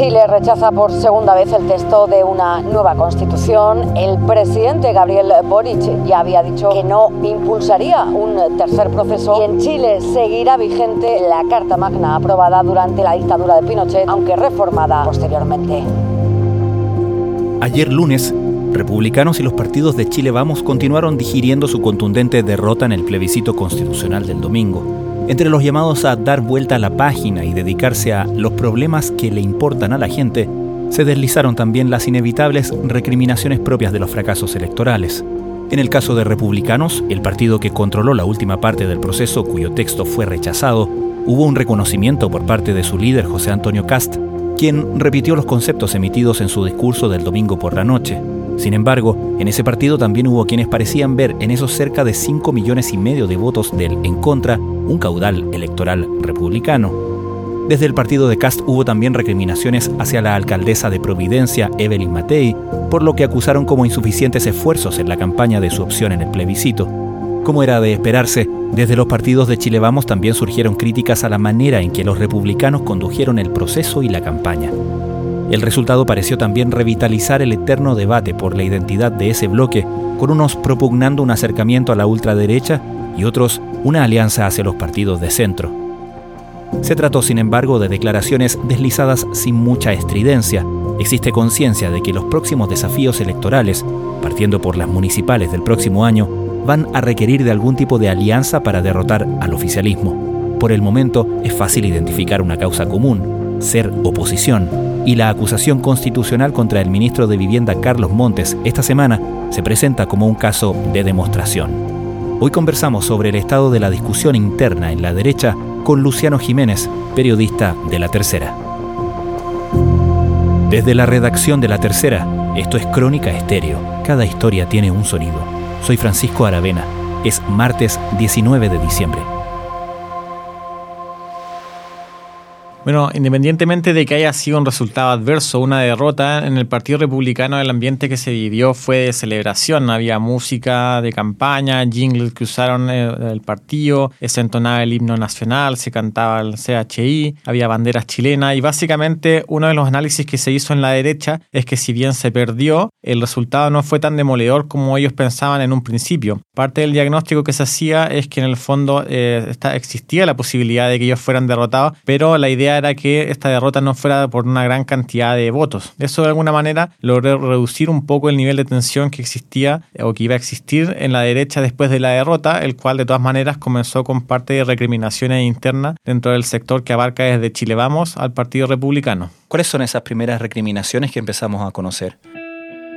Chile rechaza por segunda vez el texto de una nueva constitución. El presidente Gabriel Boric ya había dicho que no impulsaría un tercer proceso y en Chile seguirá vigente la Carta Magna aprobada durante la dictadura de Pinochet, aunque reformada posteriormente. Ayer lunes, republicanos y los partidos de Chile Vamos continuaron digiriendo su contundente derrota en el plebiscito constitucional del domingo. Entre los llamados a dar vuelta a la página y dedicarse a los problemas que le importan a la gente, se deslizaron también las inevitables recriminaciones propias de los fracasos electorales. En el caso de republicanos, el partido que controló la última parte del proceso cuyo texto fue rechazado, hubo un reconocimiento por parte de su líder José Antonio Cast, quien repitió los conceptos emitidos en su discurso del domingo por la noche. Sin embargo, en ese partido también hubo quienes parecían ver en esos cerca de 5 millones y medio de votos del en contra un caudal electoral republicano. Desde el partido de Cast hubo también recriminaciones hacia la alcaldesa de Providencia, Evelyn Matei, por lo que acusaron como insuficientes esfuerzos en la campaña de su opción en el plebiscito. Como era de esperarse, desde los partidos de Chile Vamos también surgieron críticas a la manera en que los republicanos condujeron el proceso y la campaña. El resultado pareció también revitalizar el eterno debate por la identidad de ese bloque, con unos propugnando un acercamiento a la ultraderecha y otros una alianza hacia los partidos de centro. Se trató, sin embargo, de declaraciones deslizadas sin mucha estridencia. Existe conciencia de que los próximos desafíos electorales, partiendo por las municipales del próximo año, van a requerir de algún tipo de alianza para derrotar al oficialismo. Por el momento es fácil identificar una causa común, ser oposición, y la acusación constitucional contra el ministro de Vivienda Carlos Montes esta semana se presenta como un caso de demostración. Hoy conversamos sobre el estado de la discusión interna en la derecha con Luciano Jiménez, periodista de La Tercera. Desde la redacción de La Tercera, esto es Crónica Estéreo. Cada historia tiene un sonido. Soy Francisco Aravena. Es martes 19 de diciembre. Bueno, independientemente de que haya sido un resultado adverso, una derrota, en el Partido Republicano el ambiente que se vivió fue de celebración. Había música de campaña, jingles que usaron eh, el partido, se entonaba el himno nacional, se cantaba el CHI, había banderas chilenas y básicamente uno de los análisis que se hizo en la derecha es que si bien se perdió, el resultado no fue tan demoledor como ellos pensaban en un principio. Parte del diagnóstico que se hacía es que en el fondo eh, existía la posibilidad de que ellos fueran derrotados, pero la idea era que esta derrota no fuera por una gran cantidad de votos. Eso de alguna manera logró reducir un poco el nivel de tensión que existía o que iba a existir en la derecha después de la derrota, el cual de todas maneras comenzó con parte de recriminaciones internas dentro del sector que abarca desde Chile Vamos al Partido Republicano. ¿Cuáles son esas primeras recriminaciones que empezamos a conocer?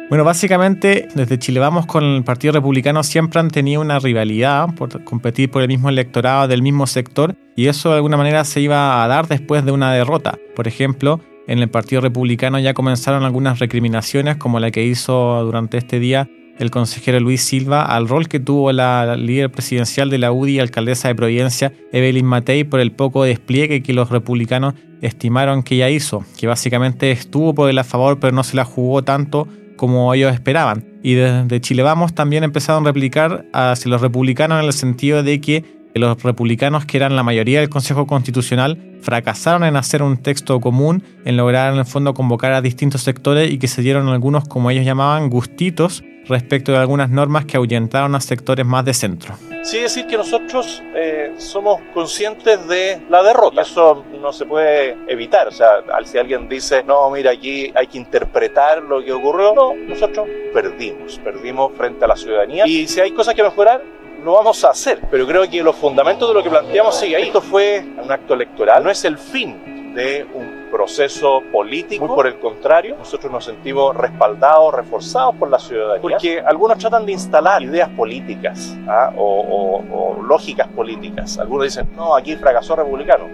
Bueno, básicamente desde Chile Vamos con el Partido Republicano siempre han tenido una rivalidad por competir por el mismo electorado del mismo sector y eso de alguna manera se iba a dar después de una derrota. Por ejemplo, en el Partido Republicano ya comenzaron algunas recriminaciones como la que hizo durante este día el consejero Luis Silva al rol que tuvo la líder presidencial de la UDI alcaldesa de Providencia, Evelyn Matei, por el poco despliegue que los republicanos estimaron que ella hizo, que básicamente estuvo por el a favor pero no se la jugó tanto como ellos esperaban. Y desde Chile Vamos también empezaron a replicar hacia los republicanos en el sentido de que los republicanos, que eran la mayoría del Consejo Constitucional, fracasaron en hacer un texto común, en lograr en el fondo convocar a distintos sectores y que se dieron algunos, como ellos llamaban, gustitos respecto de algunas normas que ahuyentaron a sectores más de centro. Sí, decir que nosotros eh, somos conscientes de la derrota. Eso no se puede evitar. O sea, si alguien dice, no, mira, aquí hay que interpretar lo que ocurrió, no, nosotros perdimos, perdimos frente a la ciudadanía. Y si hay cosas que mejorar, lo vamos a hacer. Pero creo que los fundamentos de lo que planteamos sigue ahí. Esto fue un acto electoral, no es el fin de un proceso político. Muy por el contrario, nosotros nos sentimos respaldados, reforzados por la ciudadanía. Porque algunos tratan de instalar ideas políticas ¿ah? o, o lógicas políticas. Algunos dicen, no, aquí fracasó republicano.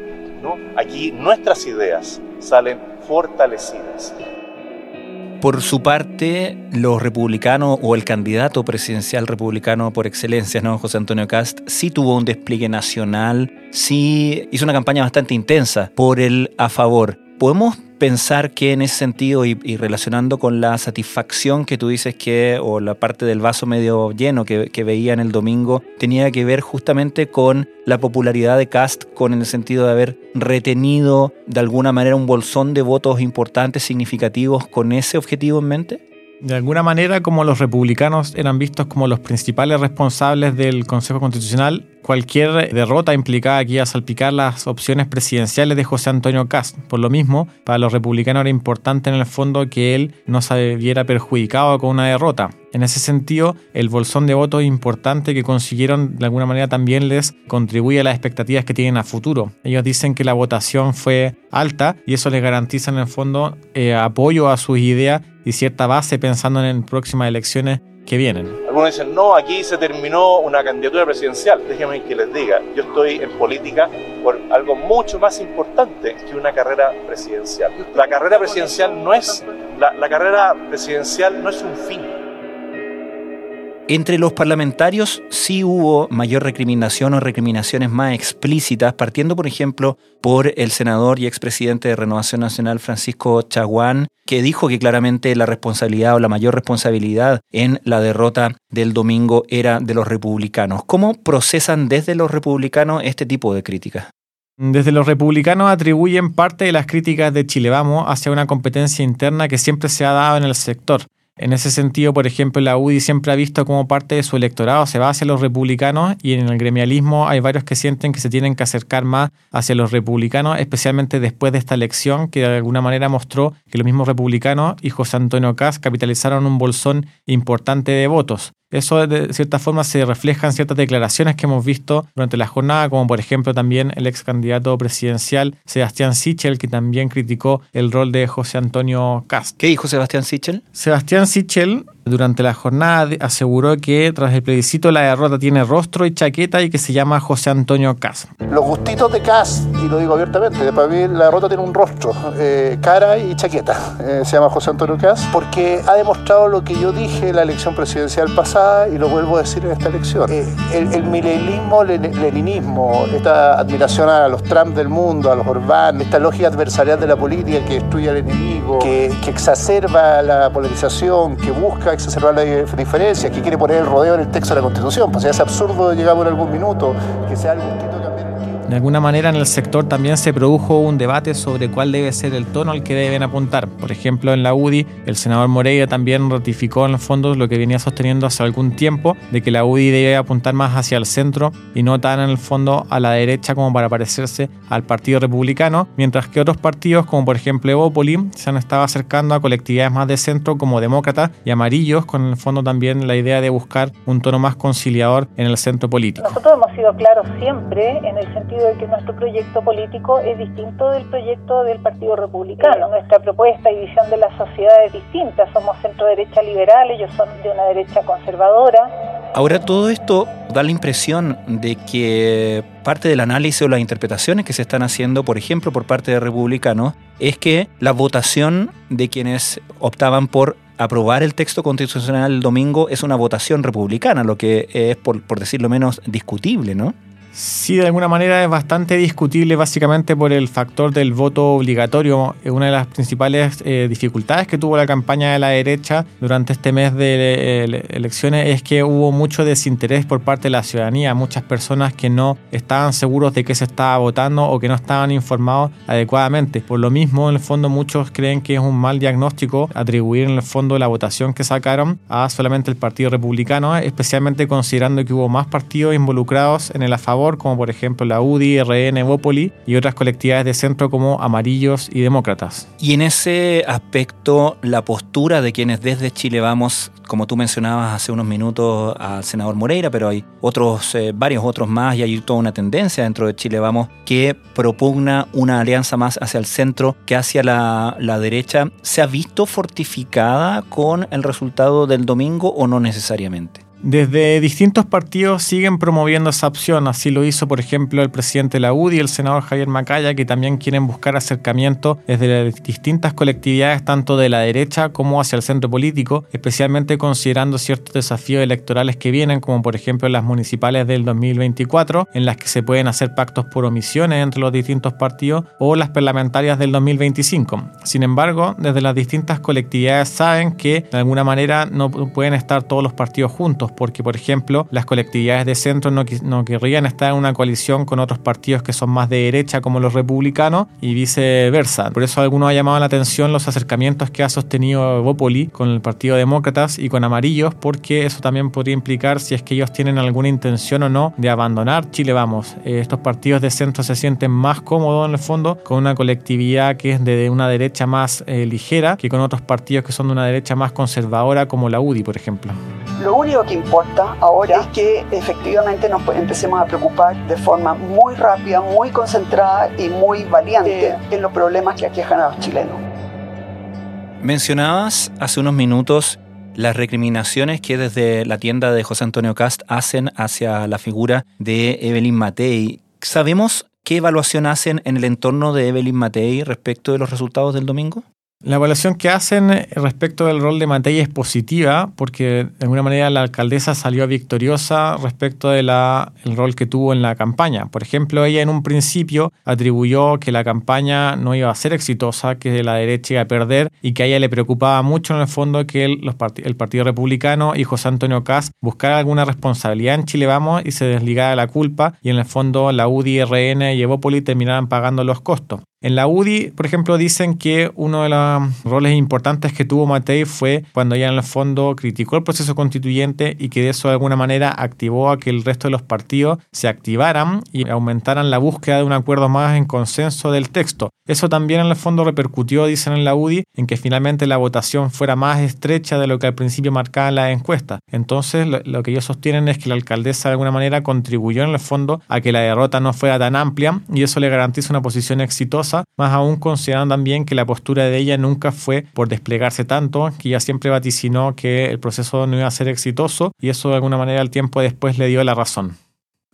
No, aquí nuestras ideas salen fortalecidas. Por su parte, los republicanos o el candidato presidencial republicano por excelencia, ¿no? José Antonio Cast, sí tuvo un despliegue nacional, sí hizo una campaña bastante intensa por el a favor. ¿Podemos pensar que en ese sentido y, relacionando con la satisfacción que tú dices que, o la parte del vaso medio lleno que, que veía en el domingo, tenía que ver justamente con la popularidad de Cast, con el sentido de haber retenido de alguna manera un bolsón de votos importantes, significativos, con ese objetivo en mente? De alguna manera, como los republicanos eran vistos como los principales responsables del Consejo Constitucional, cualquier derrota implicaba que iba a salpicar las opciones presidenciales de José Antonio Cast. Por lo mismo, para los republicanos era importante en el fondo que él no se viera perjudicado con una derrota. En ese sentido, el bolsón de votos importante que consiguieron de alguna manera también les contribuye a las expectativas que tienen a futuro. Ellos dicen que la votación fue alta y eso les garantiza en el fondo eh, apoyo a sus ideas y cierta base pensando en próximas elecciones que vienen. Algunos dicen, no, aquí se terminó una candidatura presidencial. Déjenme que les diga, yo estoy en política por algo mucho más importante que una carrera presidencial. La carrera presidencial no es, la, la carrera presidencial no es un fin entre los parlamentarios sí hubo mayor recriminación o recriminaciones más explícitas, partiendo, por ejemplo, por el senador y expresidente de Renovación Nacional, Francisco Chaguán, que dijo que claramente la responsabilidad o la mayor responsabilidad en la derrota del domingo era de los republicanos. ¿Cómo procesan desde los republicanos este tipo de críticas? Desde los republicanos atribuyen parte de las críticas de Chile Vamos hacia una competencia interna que siempre se ha dado en el sector. En ese sentido, por ejemplo, la UDI siempre ha visto como parte de su electorado se va hacia los republicanos y en el gremialismo hay varios que sienten que se tienen que acercar más hacia los republicanos, especialmente después de esta elección que de alguna manera mostró que los mismos republicanos y José Antonio Caz capitalizaron un bolsón importante de votos. Eso de cierta forma se refleja en ciertas declaraciones que hemos visto durante la jornada, como por ejemplo también el ex candidato presidencial Sebastián Sichel, que también criticó el rol de José Antonio Cast. ¿Qué dijo Sebastián Sichel? Sebastián Sichel durante la jornada aseguró que tras el plebiscito la derrota tiene rostro y chaqueta y que se llama José Antonio Cas. Los gustitos de Cas, y lo digo abiertamente, para mí la derrota tiene un rostro, eh, cara y chaqueta. Eh, se llama José Antonio Cas porque ha demostrado lo que yo dije en la elección presidencial pasada y lo vuelvo a decir en esta elección. Eh, el, el milenismo, leninismo, esta admiración a los Trump del mundo, a los Orbán, esta lógica adversarial de la política que destruye al enemigo, que exacerba la polarización, que busca exacerbar la diferencia, que quiere poner el rodeo en el texto de la Constitución. Pues ya es absurdo llegar por algún minuto, que sea algún tipo de alguna manera en el sector también se produjo un debate sobre cuál debe ser el tono al que deben apuntar. Por ejemplo, en la UDI, el senador Moreira también ratificó en el fondo lo que venía sosteniendo hace algún tiempo, de que la UDI debe apuntar más hacia el centro y no tan en el fondo a la derecha como para parecerse al Partido Republicano, mientras que otros partidos, como por ejemplo Evópoli, se han estado acercando a colectividades más de centro como demócratas y amarillos, con en el fondo también la idea de buscar un tono más conciliador en el centro político. Nosotros hemos sido claros siempre en el sentido de que nuestro proyecto político es distinto del proyecto del Partido Republicano. Nuestra propuesta y visión de la sociedad es distinta. Somos centro-derecha liberal, ellos son de una derecha conservadora. Ahora todo esto da la impresión de que parte del análisis o las interpretaciones que se están haciendo, por ejemplo, por parte de republicanos, es que la votación de quienes optaban por aprobar el texto constitucional el domingo es una votación republicana, lo que es, por, por decirlo menos, discutible, ¿no? Sí, de alguna manera es bastante discutible básicamente por el factor del voto obligatorio. Una de las principales eh, dificultades que tuvo la campaña de la derecha durante este mes de elecciones es que hubo mucho desinterés por parte de la ciudadanía. Muchas personas que no estaban seguros de qué se estaba votando o que no estaban informados adecuadamente. Por lo mismo, en el fondo muchos creen que es un mal diagnóstico atribuir en el fondo la votación que sacaron a solamente el Partido Republicano, especialmente considerando que hubo más partidos involucrados en el a favor como por ejemplo la UDI, RN, Evópoli y otras colectividades de centro como Amarillos y Demócratas. Y en ese aspecto, la postura de quienes desde Chile vamos, como tú mencionabas hace unos minutos al senador Moreira, pero hay otros, eh, varios otros más y hay toda una tendencia dentro de Chile vamos que propugna una alianza más hacia el centro que hacia la, la derecha. ¿Se ha visto fortificada con el resultado del domingo o no necesariamente? Desde distintos partidos siguen promoviendo esa opción, así lo hizo por ejemplo el presidente de y el senador Javier Macaya, que también quieren buscar acercamiento desde las distintas colectividades, tanto de la derecha como hacia el centro político, especialmente considerando ciertos desafíos electorales que vienen, como por ejemplo las municipales del 2024, en las que se pueden hacer pactos por omisiones entre los distintos partidos, o las parlamentarias del 2025. Sin embargo, desde las distintas colectividades saben que de alguna manera no pueden estar todos los partidos juntos porque por ejemplo las colectividades de centro no, no querrían estar en una coalición con otros partidos que son más de derecha como los republicanos y viceversa. Por eso algunos ha llamado la atención los acercamientos que ha sostenido Bópoli con el Partido Demócratas y con Amarillos, porque eso también podría implicar si es que ellos tienen alguna intención o no de abandonar Chile Vamos. Eh, estos partidos de centro se sienten más cómodos en el fondo con una colectividad que es de una derecha más eh, ligera que con otros partidos que son de una derecha más conservadora como la UDI, por ejemplo. Lo único que importa ahora es que efectivamente nos empecemos a preocupar de forma muy rápida, muy concentrada y muy valiente en los problemas que aquejan a los chilenos. Mencionabas hace unos minutos las recriminaciones que desde la tienda de José Antonio Cast hacen hacia la figura de Evelyn Matei. ¿Sabemos qué evaluación hacen en el entorno de Evelyn Matei respecto de los resultados del domingo? La evaluación que hacen respecto del rol de Matei es positiva porque de alguna manera la alcaldesa salió victoriosa respecto del rol que tuvo en la campaña. Por ejemplo, ella en un principio atribuyó que la campaña no iba a ser exitosa, que la derecha iba a perder y que a ella le preocupaba mucho en el fondo que el, el Partido Republicano y José Antonio Caz buscara alguna responsabilidad en Chile Vamos y se desligara la culpa y en el fondo la UDI, RN y Evópoli terminaran pagando los costos. En la UDI, por ejemplo, dicen que uno de los roles importantes que tuvo Matei fue cuando ya en el fondo criticó el proceso constituyente y que de eso de alguna manera activó a que el resto de los partidos se activaran y aumentaran la búsqueda de un acuerdo más en consenso del texto. Eso también en el fondo repercutió, dicen en la UDI, en que finalmente la votación fuera más estrecha de lo que al principio marcaban las encuestas. Entonces, lo, lo que ellos sostienen es que la alcaldesa de alguna manera contribuyó en el fondo a que la derrota no fuera tan amplia y eso le garantiza una posición exitosa más aún considerando también que la postura de ella nunca fue por desplegarse tanto, que ella siempre vaticinó que el proceso no iba a ser exitoso y eso de alguna manera al tiempo después le dio la razón.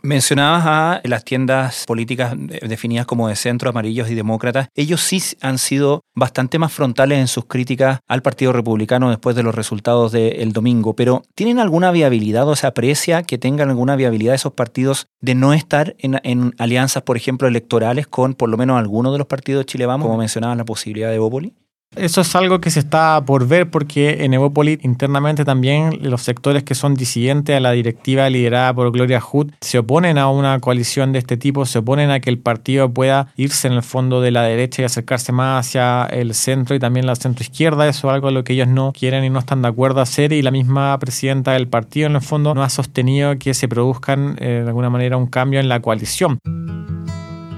Mencionabas a las tiendas políticas definidas como de centro, amarillos y demócratas. Ellos sí han sido bastante más frontales en sus críticas al Partido Republicano después de los resultados del domingo, pero ¿tienen alguna viabilidad o se aprecia que tengan alguna viabilidad esos partidos de no estar en, alianzas, por ejemplo, electorales con por lo menos alguno de los partidos de Chile como mencionaban la posibilidad de Bópoli? Eso es algo que se está por ver porque en Evópolis internamente también los sectores que son disidentes a la directiva liderada por Gloria Hood se oponen a una coalición de este tipo, se oponen a que el partido pueda irse en el fondo de la derecha y acercarse más hacia el centro y también la centro izquierda. Eso es algo a lo que ellos no quieren y no están de acuerdo a hacer y la misma presidenta del partido en el fondo no ha sostenido que se produzcan eh, de alguna manera un cambio en la coalición.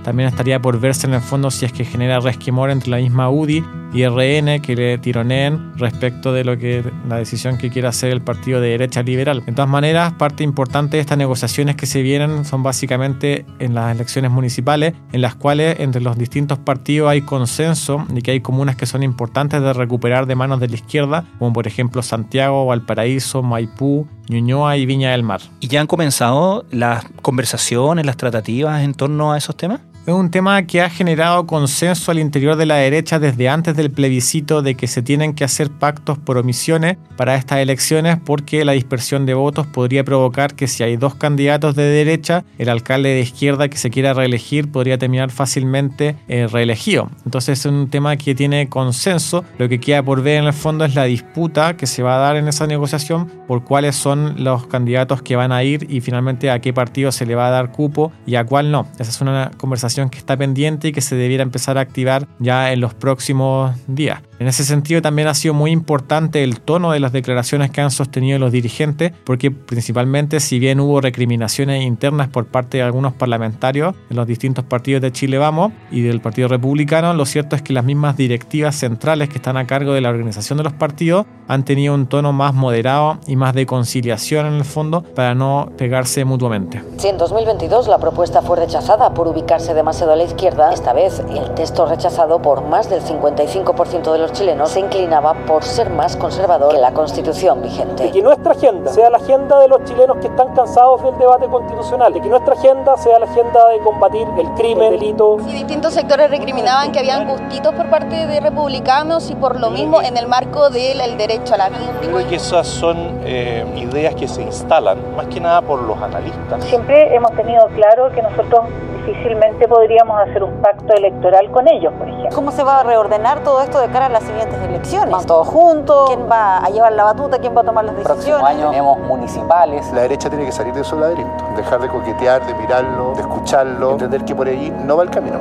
También estaría por verse en el fondo si es que genera resquemor entre la misma UDI y RN que le tironeen respecto de lo que la decisión que quiere hacer el partido de derecha liberal. De todas maneras, parte importante de estas negociaciones que se vienen son básicamente en las elecciones municipales, en las cuales entre los distintos partidos hay consenso y que hay comunas que son importantes de recuperar de manos de la izquierda, como por ejemplo Santiago, Valparaíso, Maipú, Ñuñoa y Viña del Mar. ¿Y ya han comenzado las conversaciones, las tratativas en torno a esos temas? Es un tema que ha generado consenso al interior de la derecha desde antes del plebiscito de que se tienen que hacer pactos por omisiones para estas elecciones porque la dispersión de votos podría provocar que si hay dos candidatos de derecha, el alcalde de izquierda que se quiera reelegir podría terminar fácilmente eh, reelegido. Entonces es un tema que tiene consenso. Lo que queda por ver en el fondo es la disputa que se va a dar en esa negociación por cuáles son los candidatos que van a ir y finalmente a qué partido se le va a dar cupo y a cuál no. Esa es una conversación que está pendiente y que se debiera empezar a activar ya en los próximos días. En ese sentido también ha sido muy importante el tono de las declaraciones que han sostenido los dirigentes, porque principalmente si bien hubo recriminaciones internas por parte de algunos parlamentarios en los distintos partidos de Chile Vamos y del Partido Republicano, lo cierto es que las mismas directivas centrales que están a cargo de la organización de los partidos han tenido un tono más moderado y más de conciliación en el fondo para no pegarse mutuamente. Si en 2022 la propuesta fue rechazada por ubicarse demasiado a la izquierda, esta vez el texto rechazado por más del 55% de los los chilenos se inclinaba por ser más conservador que la constitución vigente. De que nuestra agenda sea la agenda de los chilenos que están cansados del debate constitucional, de que nuestra agenda sea la agenda de combatir el crimen, el delito. Y distintos sectores recriminaban que habían gustitos por parte de republicanos y por lo mismo en el marco del derecho a la vida. Creo que esas son eh, ideas que se instalan más que nada por los analistas. Siempre hemos tenido claro que nosotros difícilmente podríamos hacer un pacto electoral con ellos, por ejemplo. ¿Cómo se va a reordenar todo esto de cara a las siguientes elecciones? ¿Van todos juntos? ¿Quién va a llevar la batuta? ¿Quién va a tomar las decisiones? Próximo año tenemos municipales. La derecha tiene que salir de su laberinto, dejar de coquetear, de mirarlo, de escucharlo, entender que por ahí no va el camino.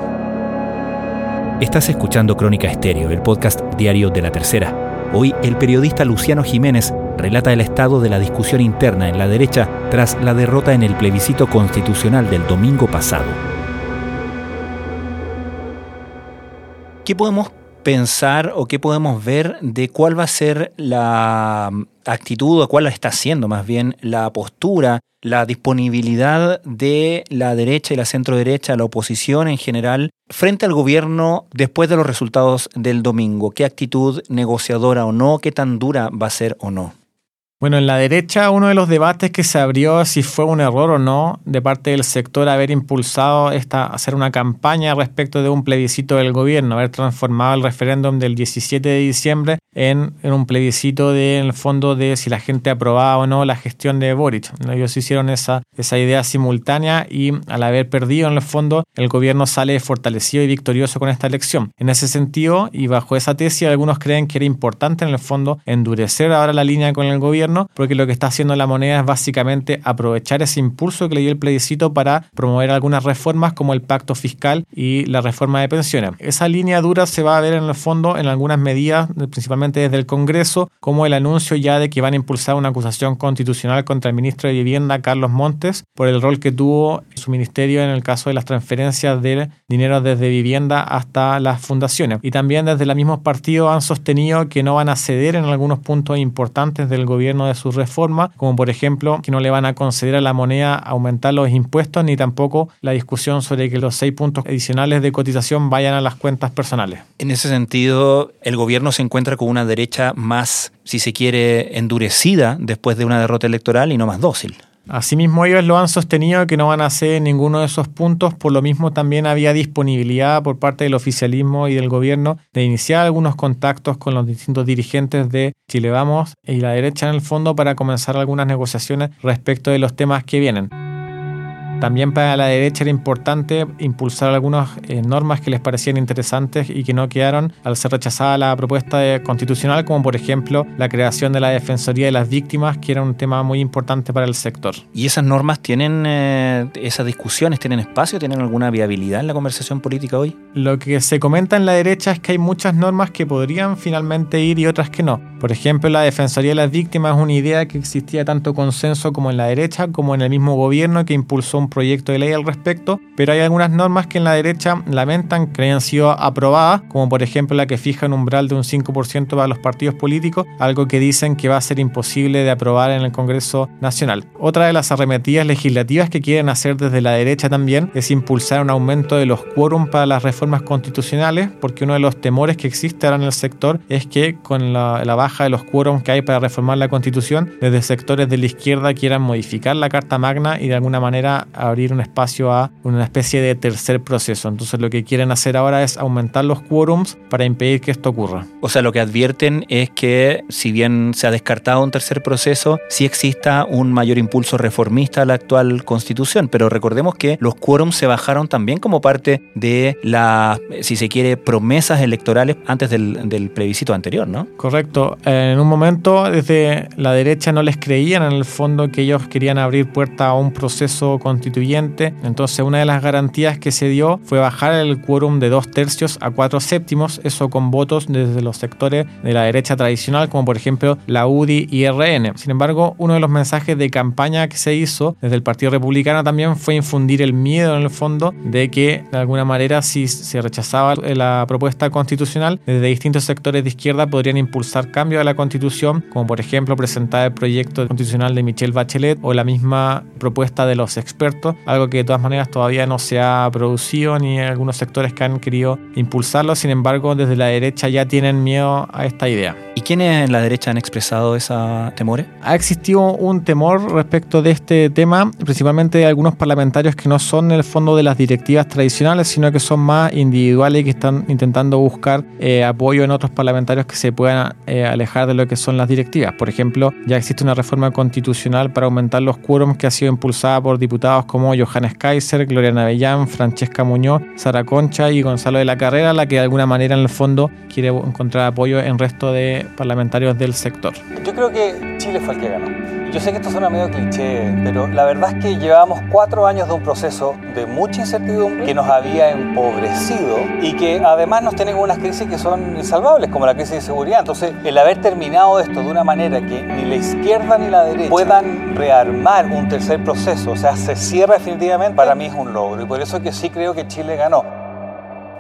Estás escuchando Crónica Estéreo, el podcast diario de la tercera. Hoy el periodista Luciano Jiménez relata el estado de la discusión interna en la derecha tras la derrota en el plebiscito constitucional del domingo pasado. ¿Qué podemos pensar o qué podemos ver de cuál va a ser la actitud o cuál está siendo más bien la postura, la disponibilidad de la derecha y la centro derecha, la oposición en general, frente al gobierno después de los resultados del domingo? ¿Qué actitud negociadora o no? ¿Qué tan dura va a ser o no? Bueno, en la derecha uno de los debates que se abrió si fue un error o no de parte del sector haber impulsado esta, hacer una campaña respecto de un plebiscito del gobierno, haber transformado el referéndum del 17 de diciembre en, un plebiscito de, en el fondo de si la gente aprobaba o no la gestión de Boric. Ellos hicieron esa, esa idea simultánea y al haber perdido en el fondo el gobierno sale fortalecido y victorioso con esta elección. En ese sentido y bajo esa tesis algunos creen que era importante en el fondo endurecer ahora la línea con el gobierno porque lo que está haciendo la moneda es básicamente aprovechar ese impulso que le dio el plebiscito para promover algunas reformas como el pacto fiscal y la reforma de pensiones. Esa línea dura se va a ver en el fondo en algunas medidas, principalmente desde el Congreso, como el anuncio ya de que van a impulsar una acusación constitucional contra el ministro de Vivienda, Carlos Montes, por el rol que tuvo su ministerio en el caso de las transferencias de dinero desde vivienda hasta las fundaciones. Y también desde los mismos partidos han sostenido que no van a ceder en algunos puntos importantes del gobierno de su reforma, como por ejemplo que no le van a conceder a la moneda aumentar los impuestos, ni tampoco la discusión sobre que los seis puntos adicionales de cotización vayan a las cuentas personales. En ese sentido, el gobierno se encuentra con una derecha más, si se quiere, endurecida después de una derrota electoral y no más dócil. Asimismo, ellos lo han sostenido que no van a hacer ninguno de esos puntos, por lo mismo también había disponibilidad por parte del oficialismo y del gobierno de iniciar algunos contactos con los distintos dirigentes de Chile Vamos y la derecha en el fondo para comenzar algunas negociaciones respecto de los temas que vienen. También para la derecha era importante impulsar algunas eh, normas que les parecían interesantes y que no quedaron al ser rechazada la propuesta constitucional, como por ejemplo la creación de la Defensoría de las Víctimas, que era un tema muy importante para el sector. ¿Y esas normas tienen, eh, esas discusiones, tienen espacio, tienen alguna viabilidad en la conversación política hoy? Lo que se comenta en la derecha es que hay muchas normas que podrían finalmente ir y otras que no. Por ejemplo, la Defensoría de las Víctimas es una idea que existía tanto consenso como en la derecha como en el mismo gobierno que impulsó un proyecto de ley al respecto, pero hay algunas normas que en la derecha lamentan que hayan sido aprobadas, como por ejemplo la que fija un umbral de un 5% para los partidos políticos, algo que dicen que va a ser imposible de aprobar en el Congreso Nacional. Otra de las arremetidas legislativas que quieren hacer desde la derecha también es impulsar un aumento de los quórum para las reformas constitucionales, porque uno de los temores que existe ahora en el sector es que con la, la baja de los quórums que hay para reformar la constitución, desde sectores de la izquierda quieran modificar la Carta Magna y de alguna manera abrir un espacio a una especie de tercer proceso. Entonces lo que quieren hacer ahora es aumentar los quórums para impedir que esto ocurra. O sea, lo que advierten es que si bien se ha descartado un tercer proceso, sí exista un mayor impulso reformista a la actual constitución, pero recordemos que los quórums se bajaron también como parte de las, si se quiere, promesas electorales antes del, del plebiscito anterior, ¿no? Correcto. En un momento desde la derecha no les creían en el fondo que ellos querían abrir puerta a un proceso constitucional entonces, una de las garantías que se dio fue bajar el quórum de dos tercios a cuatro séptimos, eso con votos desde los sectores de la derecha tradicional, como por ejemplo la UDI y RN. Sin embargo, uno de los mensajes de campaña que se hizo desde el Partido Republicano también fue infundir el miedo en el fondo de que de alguna manera si se rechazaba la propuesta constitucional, desde distintos sectores de izquierda podrían impulsar cambios a la constitución, como por ejemplo presentar el proyecto constitucional de Michelle Bachelet o la misma propuesta de los expertos ¿cierto? Algo que de todas maneras todavía no se ha producido ni algunos sectores que han querido impulsarlo, sin embargo desde la derecha ya tienen miedo a esta idea. ¿Y quiénes en la derecha han expresado esa temores? Ha existido un temor respecto de este tema, principalmente de algunos parlamentarios que no son en el fondo de las directivas tradicionales, sino que son más individuales y que están intentando buscar eh, apoyo en otros parlamentarios que se puedan eh, alejar de lo que son las directivas. Por ejemplo, ya existe una reforma constitucional para aumentar los quórums que ha sido impulsada por diputados como Johannes Kaiser, Gloria Navellán, Francesca Muñoz, Sara Concha y Gonzalo de la Carrera, la que de alguna manera en el fondo quiere encontrar apoyo en resto de parlamentarios del sector. Yo creo que Chile fue el que ganó. Yo sé que esto suena medio cliché, pero la verdad es que llevábamos cuatro años de un proceso de mucha incertidumbre que nos había empobrecido y que además nos tienen unas crisis que son insalvables, como la crisis de seguridad. Entonces, el haber terminado esto de una manera que ni la izquierda ni la derecha puedan rearmar un tercer proceso, o sea, se cierra definitivamente, para mí es un logro. Y por eso que sí creo que Chile ganó.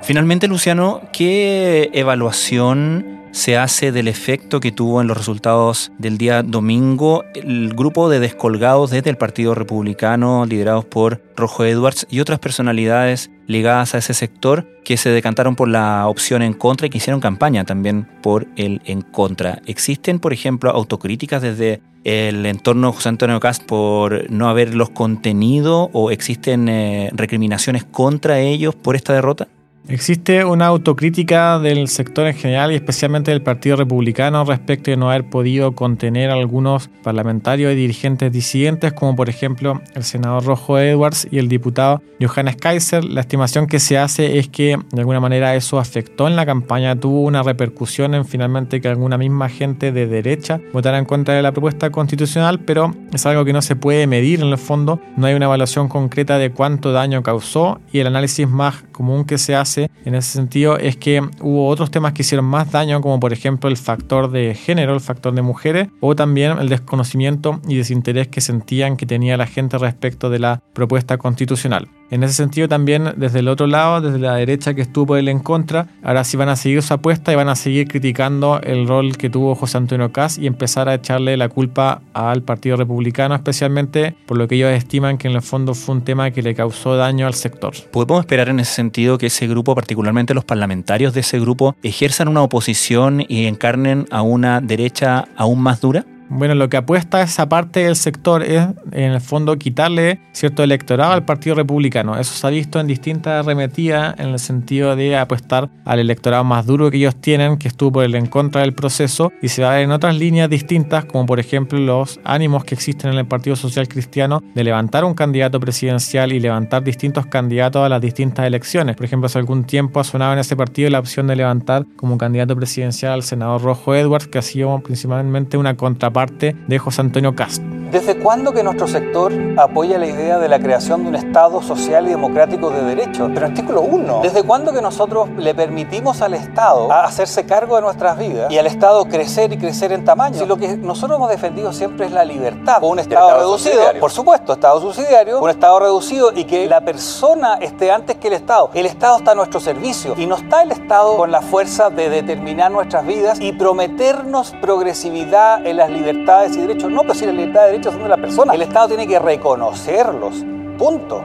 Finalmente, Luciano, ¿qué evaluación se hace del efecto que tuvo en los resultados del día domingo el grupo de descolgados desde el Partido Republicano, liderados por Rojo Edwards y otras personalidades ligadas a ese sector que se decantaron por la opción en contra y que hicieron campaña también por el en contra. ¿Existen, por ejemplo, autocríticas desde el entorno José Antonio Cast por no haberlos contenido o existen eh, recriminaciones contra ellos por esta derrota? Existe una autocrítica del sector en general y especialmente del Partido Republicano respecto de no haber podido contener a algunos parlamentarios y dirigentes disidentes, como por ejemplo el senador Rojo Edwards y el diputado Johannes Kaiser. La estimación que se hace es que de alguna manera eso afectó en la campaña, tuvo una repercusión en finalmente que alguna misma gente de derecha votara en contra de la propuesta constitucional, pero es algo que no se puede medir en el fondo, no hay una evaluación concreta de cuánto daño causó y el análisis más común que se hace en ese sentido es que hubo otros temas que hicieron más daño, como por ejemplo el factor de género, el factor de mujeres, o también el desconocimiento y desinterés que sentían que tenía la gente respecto de la propuesta constitucional. En ese sentido también desde el otro lado, desde la derecha que estuvo él en contra, ahora sí van a seguir su apuesta y van a seguir criticando el rol que tuvo José Antonio Caz y empezar a echarle la culpa al Partido Republicano, especialmente por lo que ellos estiman que en el fondo fue un tema que le causó daño al sector. ¿Podemos esperar en ese sentido que ese grupo, particularmente los parlamentarios de ese grupo, ejerzan una oposición y encarnen a una derecha aún más dura? Bueno, lo que apuesta esa parte del sector es, en el fondo, quitarle cierto electorado al Partido Republicano. Eso se ha visto en distintas arremetidas en el sentido de apostar al electorado más duro que ellos tienen, que estuvo por el en contra del proceso, y se va a ver en otras líneas distintas, como por ejemplo los ánimos que existen en el Partido Social Cristiano de levantar un candidato presidencial y levantar distintos candidatos a las distintas elecciones. Por ejemplo, hace algún tiempo ha sonado en ese partido la opción de levantar como candidato presidencial al senador Rojo Edwards, que ha sido principalmente una contraparte parte de José Antonio Castro. ¿Desde cuándo que nuestro sector apoya la idea de la creación de un Estado social y democrático de derechos? Pero artículo 1. ¿Desde cuándo que nosotros le permitimos al Estado hacerse cargo de nuestras vidas y al Estado crecer y crecer en tamaño? Si lo que nosotros hemos defendido siempre es la libertad, un Estado, reducido, por supuesto, Estado subsidiario, un Estado reducido y que la persona esté antes que el Estado. El Estado está a nuestro servicio y no está el Estado con la fuerza de determinar nuestras vidas y prometernos progresividad en las libertades y derechos. No, pero si la libertad de derechos son de la persona. El Estado tiene que reconocerlos. Punto.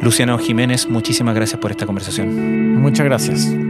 Luciano Jiménez, muchísimas gracias por esta conversación. Muchas gracias.